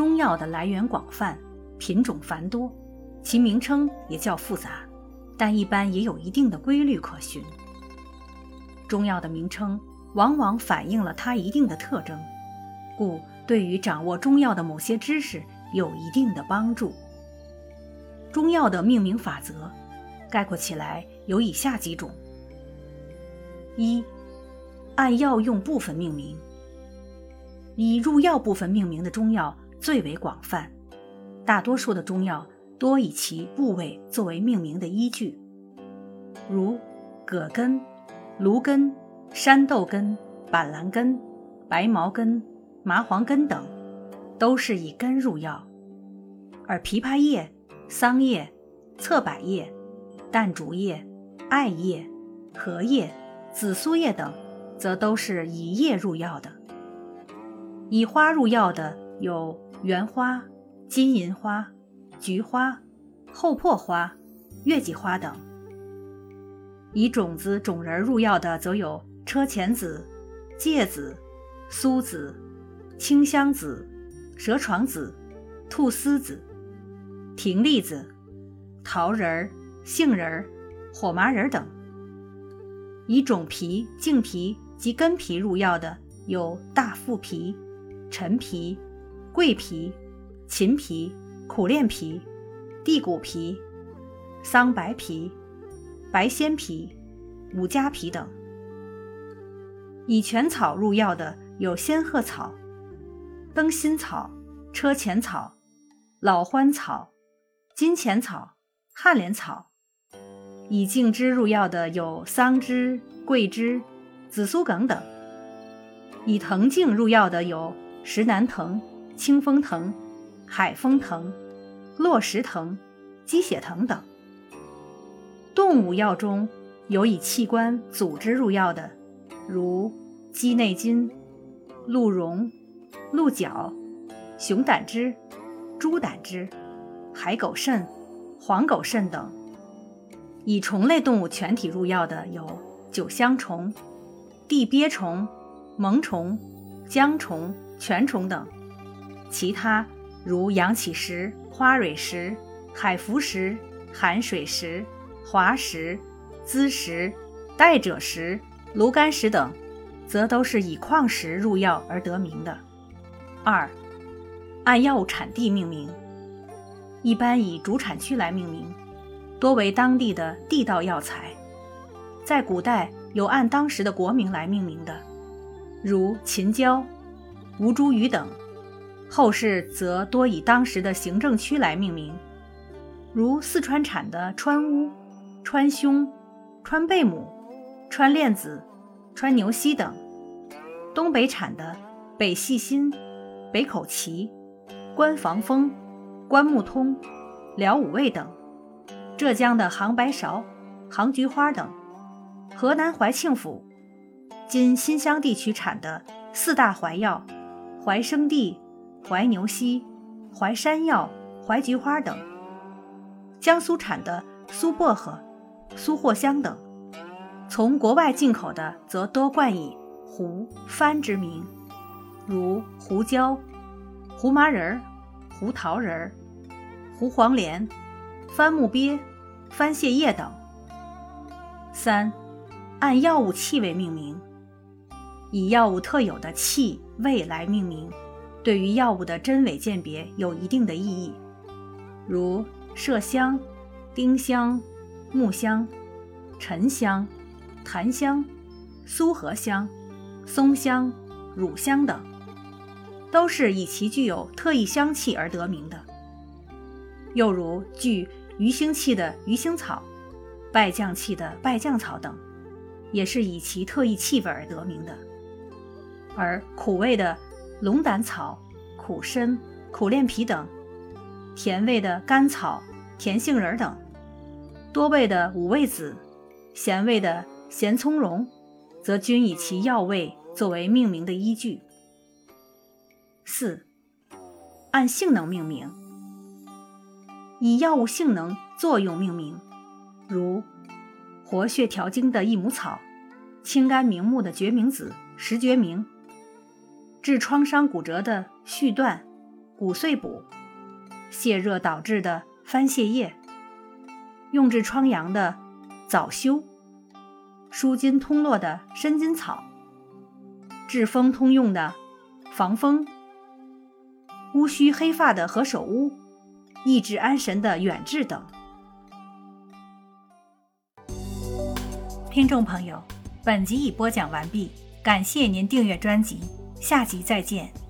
中药的来源广泛，品种繁多，其名称也较复杂，但一般也有一定的规律可循。中药的名称往往反映了它一定的特征，故对于掌握中药的某些知识有一定的帮助。中药的命名法则，概括起来有以下几种：一、按药用部分命名，以入药部分命名的中药。最为广泛，大多数的中药多以其部位作为命名的依据，如葛根、芦根、山豆根、板蓝根、白茅根、麻黄根等，都是以根入药；而枇杷叶、桑叶、侧柏叶、淡竹叶、艾叶、荷叶、紫苏叶等，则都是以叶入药的。以花入药的有。圆花、金银花、菊花、厚朴花、月季花等；以种子、种仁入药的，则有车前子、芥子、苏子、清香子、蛇床子、菟丝子、葶苈子、桃仁、杏仁、火麻仁等；以种皮、茎皮及根皮入药的，有大腹皮、陈皮。桂皮、秦皮、苦楝皮、地骨皮、桑白皮、白鲜皮、五加皮等。以全草入药的有仙鹤草、灯心草、车前草、老欢草、金钱草、旱莲草；以茎枝入药的有桑枝、桂枝、紫苏梗等；以藤茎入药的有石南藤。清风藤、海风藤、落石藤、鸡血藤等。动物药中有以器官组织入药的，如鸡内金、鹿茸、鹿角、熊胆汁、猪胆汁、海狗肾、黄狗肾等。以虫类动物全体入药的有九香虫、地鳖虫、萌虫、姜虫、全虫等。其他如阳起石、花蕊石、海浮石、含水石、滑石、滋石、带者石、炉甘石等，则都是以矿石入药而得名的。二，按药物产地命名，一般以主产区来命名，多为当地的地道药材。在古代有按当时的国名来命名的，如秦椒、吴茱萸等。后世则多以当时的行政区来命名，如四川产的川乌、川芎、川贝母、川链子、川牛膝等；东北产的北细辛、北口旗、关防风、关木通、辽五味等；浙江的杭白芍、杭菊花等；河南怀庆府（今新乡地区）产的四大怀药：怀生地。怀牛膝、怀山药、怀菊花等；江苏产的苏薄荷、苏藿香等；从国外进口的则多冠以胡、番之名，如胡椒、胡麻仁、胡桃仁、胡黄连、番木鳖、番泻叶等。三、按药物气味命名，以药物特有的气味来命名。对于药物的真伪鉴别有一定的意义，如麝香、丁香、木香、沉香、檀香、苏合香、松香、乳香等，都是以其具有特异香气而得名的。又如具鱼腥气的鱼腥草、败酱气的败酱草等，也是以其特异气味而得名的。而苦味的龙胆草、苦参、苦楝皮等；甜味的甘草、甜杏仁等；多味的五味子；咸味的咸葱蓉，则均以其药味作为命名的依据。四、按性能命名，以药物性能、作用命名，如活血调经的益母草。清肝明目的决明子、石决明，治创伤骨折的续断、骨碎补，泻热导致的番泻叶，用治疮疡的早修，舒筋通络的参筋草，治风通用的防风，乌须黑发的何首乌，益智安神的远志等。听众朋友。本集已播讲完毕，感谢您订阅专辑，下集再见。